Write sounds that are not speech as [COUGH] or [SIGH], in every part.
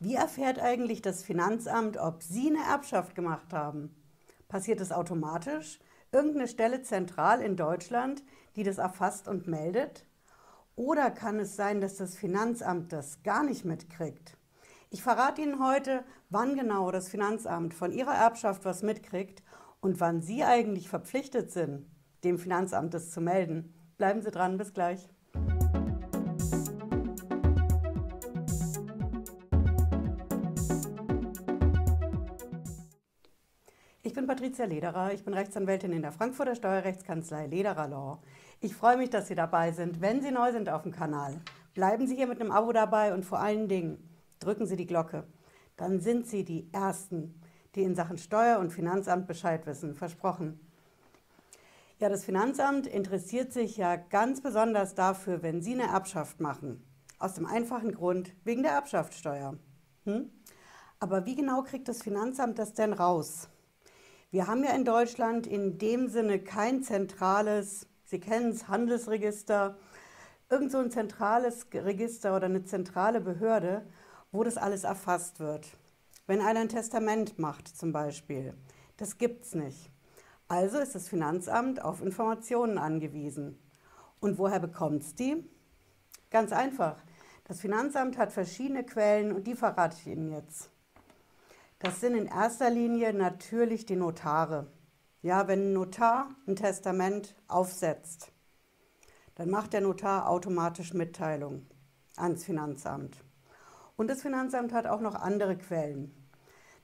Wie erfährt eigentlich das Finanzamt, ob Sie eine Erbschaft gemacht haben? Passiert es automatisch? Irgendeine Stelle zentral in Deutschland, die das erfasst und meldet? Oder kann es sein, dass das Finanzamt das gar nicht mitkriegt? Ich verrate Ihnen heute, wann genau das Finanzamt von Ihrer Erbschaft was mitkriegt und wann Sie eigentlich verpflichtet sind, dem Finanzamt das zu melden. Bleiben Sie dran, bis gleich. Ich bin Patricia Lederer, ich bin Rechtsanwältin in der Frankfurter Steuerrechtskanzlei Lederer Law. Ich freue mich, dass Sie dabei sind. Wenn Sie neu sind auf dem Kanal, bleiben Sie hier mit einem Abo dabei und vor allen Dingen drücken Sie die Glocke. Dann sind Sie die Ersten, die in Sachen Steuer- und Finanzamt Bescheid wissen. Versprochen. Ja, das Finanzamt interessiert sich ja ganz besonders dafür, wenn Sie eine Erbschaft machen. Aus dem einfachen Grund, wegen der Erbschaftssteuer. Hm? Aber wie genau kriegt das Finanzamt das denn raus? Wir haben ja in Deutschland in dem Sinne kein zentrales, Sie kennen es, Handelsregister, irgend so ein zentrales Register oder eine zentrale Behörde, wo das alles erfasst wird. Wenn einer ein Testament macht zum Beispiel, das gibt es nicht. Also ist das Finanzamt auf Informationen angewiesen. Und woher bekommt es die? Ganz einfach. Das Finanzamt hat verschiedene Quellen und die verrate ich Ihnen jetzt. Das sind in erster Linie natürlich die Notare. Ja, wenn ein Notar ein Testament aufsetzt, dann macht der Notar automatisch Mitteilung ans Finanzamt. Und das Finanzamt hat auch noch andere Quellen.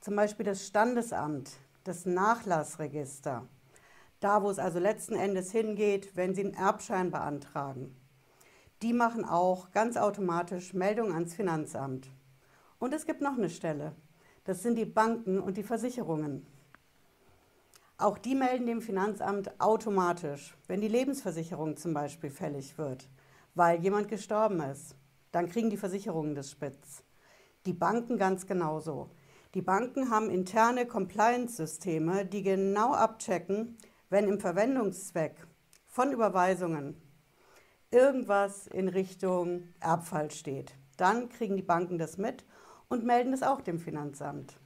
Zum Beispiel das Standesamt, das Nachlassregister. Da, wo es also letzten Endes hingeht, wenn Sie einen Erbschein beantragen. Die machen auch ganz automatisch Meldung ans Finanzamt. Und es gibt noch eine Stelle, das sind die Banken und die Versicherungen. Auch die melden dem Finanzamt automatisch, wenn die Lebensversicherung zum Beispiel fällig wird, weil jemand gestorben ist. Dann kriegen die Versicherungen das Spitz. Die Banken ganz genauso. Die Banken haben interne Compliance-Systeme, die genau abchecken, wenn im Verwendungszweck von Überweisungen irgendwas in Richtung Erbfall steht. Dann kriegen die Banken das mit und melden es auch dem Finanzamt.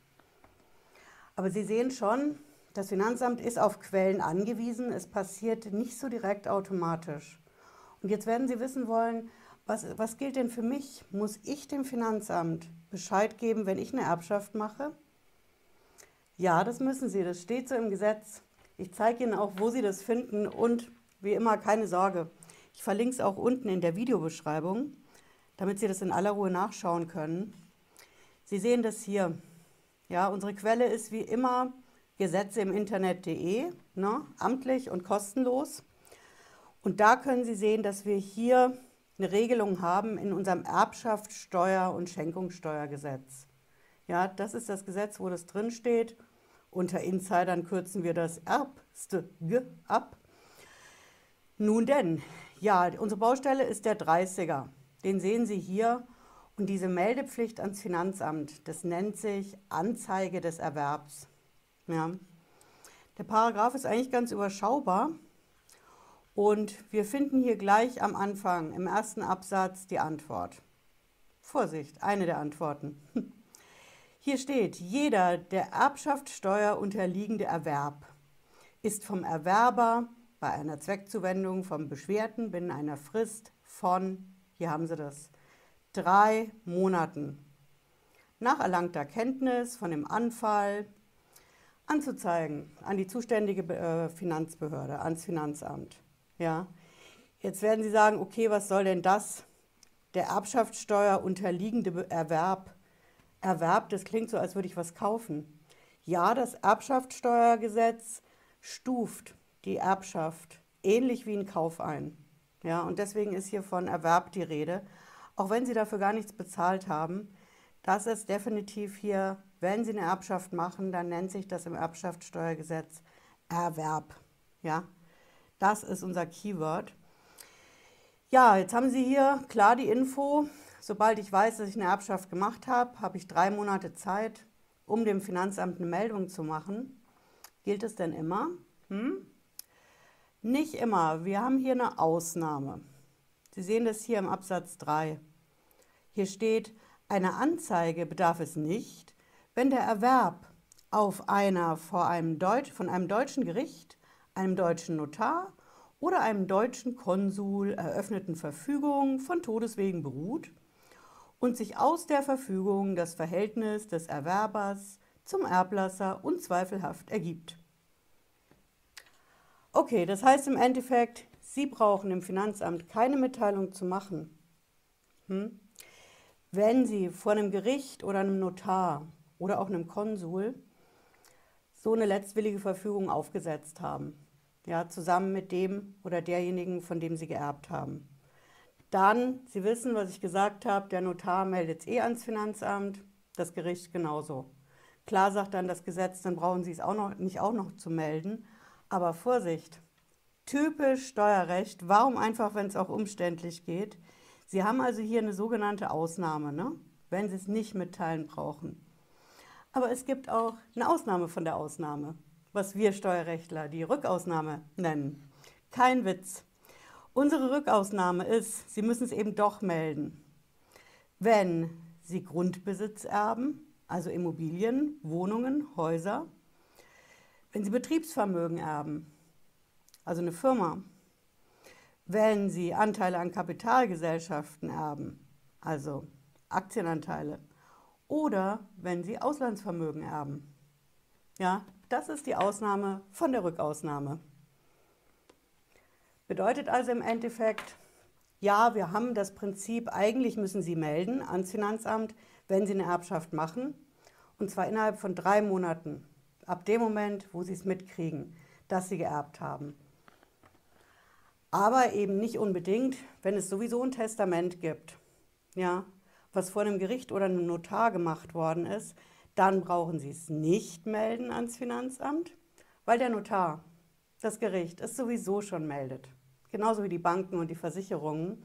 Aber Sie sehen schon, das Finanzamt ist auf Quellen angewiesen. Es passiert nicht so direkt automatisch. Und jetzt werden Sie wissen wollen, was, was gilt denn für mich? Muss ich dem Finanzamt Bescheid geben, wenn ich eine Erbschaft mache? Ja, das müssen Sie. Das steht so im Gesetz. Ich zeige Ihnen auch, wo Sie das finden. Und wie immer, keine Sorge. Ich verlinke es auch unten in der Videobeschreibung, damit Sie das in aller Ruhe nachschauen können. Sie sehen das hier. Ja, unsere Quelle ist wie immer Gesetze im Internet.de, ne, amtlich und kostenlos. Und da können Sie sehen, dass wir hier eine Regelung haben in unserem Erbschaftssteuer- und Schenkungssteuergesetz. Ja, das ist das Gesetz, wo das drin steht. Unter Insidern kürzen wir das Erbste ab. Nun denn, ja, unsere Baustelle ist der 30er. Den sehen Sie hier und diese Meldepflicht ans Finanzamt, das nennt sich Anzeige des Erwerbs. Ja. Der Paragraph ist eigentlich ganz überschaubar und wir finden hier gleich am Anfang im ersten Absatz die Antwort. Vorsicht, eine der Antworten. [LAUGHS] Hier steht, jeder der Erbschaftssteuer unterliegende Erwerb ist vom Erwerber bei einer Zweckzuwendung vom Beschwerten binnen einer Frist von, hier haben Sie das, drei Monaten nach erlangter Kenntnis von dem Anfall anzuzeigen an die zuständige äh, Finanzbehörde, ans Finanzamt. Ja. Jetzt werden Sie sagen, okay, was soll denn das? Der Erbschaftssteuer unterliegende Erwerb. Erwerb, das klingt so, als würde ich was kaufen. Ja, das Erbschaftssteuergesetz stuft die Erbschaft ähnlich wie ein Kauf ein. Ja, und deswegen ist hier von Erwerb die Rede auch wenn Sie dafür gar nichts bezahlt haben. Das ist definitiv hier, wenn Sie eine Erbschaft machen, dann nennt sich das im Erbschaftssteuergesetz Erwerb. Ja, das ist unser Keyword. Ja, jetzt haben Sie hier klar die Info. Sobald ich weiß, dass ich eine Erbschaft gemacht habe, habe ich drei Monate Zeit, um dem Finanzamt eine Meldung zu machen. Gilt es denn immer? Hm? Nicht immer. Wir haben hier eine Ausnahme. Sie sehen das hier im Absatz 3. Hier steht, Einer Anzeige bedarf es nicht, wenn der Erwerb auf einer vor einem Deutsch, von einem deutschen Gericht, einem deutschen Notar oder einem deutschen Konsul eröffneten Verfügung von Todeswegen beruht und sich aus der Verfügung das Verhältnis des Erwerbers zum Erblasser unzweifelhaft ergibt. Okay, das heißt im Endeffekt, Sie brauchen im Finanzamt keine Mitteilung zu machen. Hm? Wenn Sie vor einem Gericht oder einem Notar oder auch einem Konsul so eine letztwillige Verfügung aufgesetzt haben, ja, zusammen mit dem oder derjenigen, von dem Sie geerbt haben. Dann, Sie wissen, was ich gesagt habe, der Notar meldet es eh ans Finanzamt, das Gericht genauso. Klar sagt dann das Gesetz, dann brauchen Sie es auch noch, nicht auch noch zu melden. Aber Vorsicht, typisch Steuerrecht, warum einfach, wenn es auch umständlich geht? Sie haben also hier eine sogenannte Ausnahme, ne? wenn Sie es nicht mitteilen brauchen. Aber es gibt auch eine Ausnahme von der Ausnahme, was wir Steuerrechtler die Rückausnahme nennen. Kein Witz. Unsere Rückausnahme ist, Sie müssen es eben doch melden. Wenn Sie Grundbesitz erben, also Immobilien, Wohnungen, Häuser, wenn Sie Betriebsvermögen erben, also eine Firma, wenn Sie Anteile an Kapitalgesellschaften erben, also Aktienanteile, oder wenn Sie Auslandsvermögen erben. Ja, das ist die Ausnahme von der Rückausnahme. Bedeutet also im Endeffekt, ja, wir haben das Prinzip, eigentlich müssen Sie melden ans Finanzamt, wenn Sie eine Erbschaft machen, und zwar innerhalb von drei Monaten, ab dem Moment, wo Sie es mitkriegen, dass Sie geerbt haben aber eben nicht unbedingt, wenn es sowieso ein Testament gibt, ja, was vor einem Gericht oder einem Notar gemacht worden ist, dann brauchen Sie es nicht melden ans Finanzamt, weil der Notar, das Gericht, es sowieso schon meldet. Genauso wie die Banken und die Versicherungen.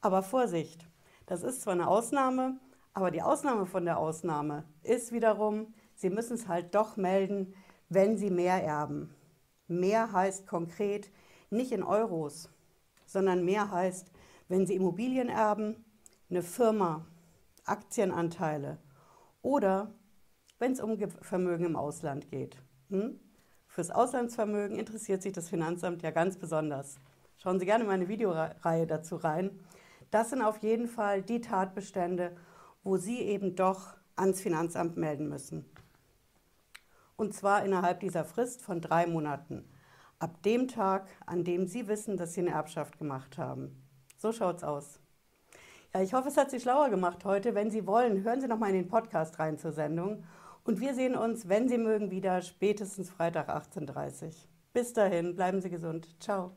Aber Vorsicht, das ist zwar eine Ausnahme, aber die Ausnahme von der Ausnahme ist wiederum, Sie müssen es halt doch melden, wenn Sie mehr erben. Mehr heißt konkret, nicht in Euros, sondern mehr heißt, wenn Sie Immobilien erben, eine Firma, Aktienanteile oder wenn es um Vermögen im Ausland geht. Hm? Fürs Auslandsvermögen interessiert sich das Finanzamt ja ganz besonders. Schauen Sie gerne meine Videoreihe dazu rein. Das sind auf jeden Fall die Tatbestände, wo Sie eben doch ans Finanzamt melden müssen. Und zwar innerhalb dieser Frist von drei Monaten ab dem Tag, an dem Sie wissen, dass Sie eine Erbschaft gemacht haben. So schaut's aus. Ja, ich hoffe, es hat Sie schlauer gemacht heute. Wenn Sie wollen, hören Sie noch mal in den Podcast rein zur Sendung. Und wir sehen uns, wenn Sie mögen, wieder spätestens Freitag 18.30 Uhr. Bis dahin, bleiben Sie gesund. Ciao.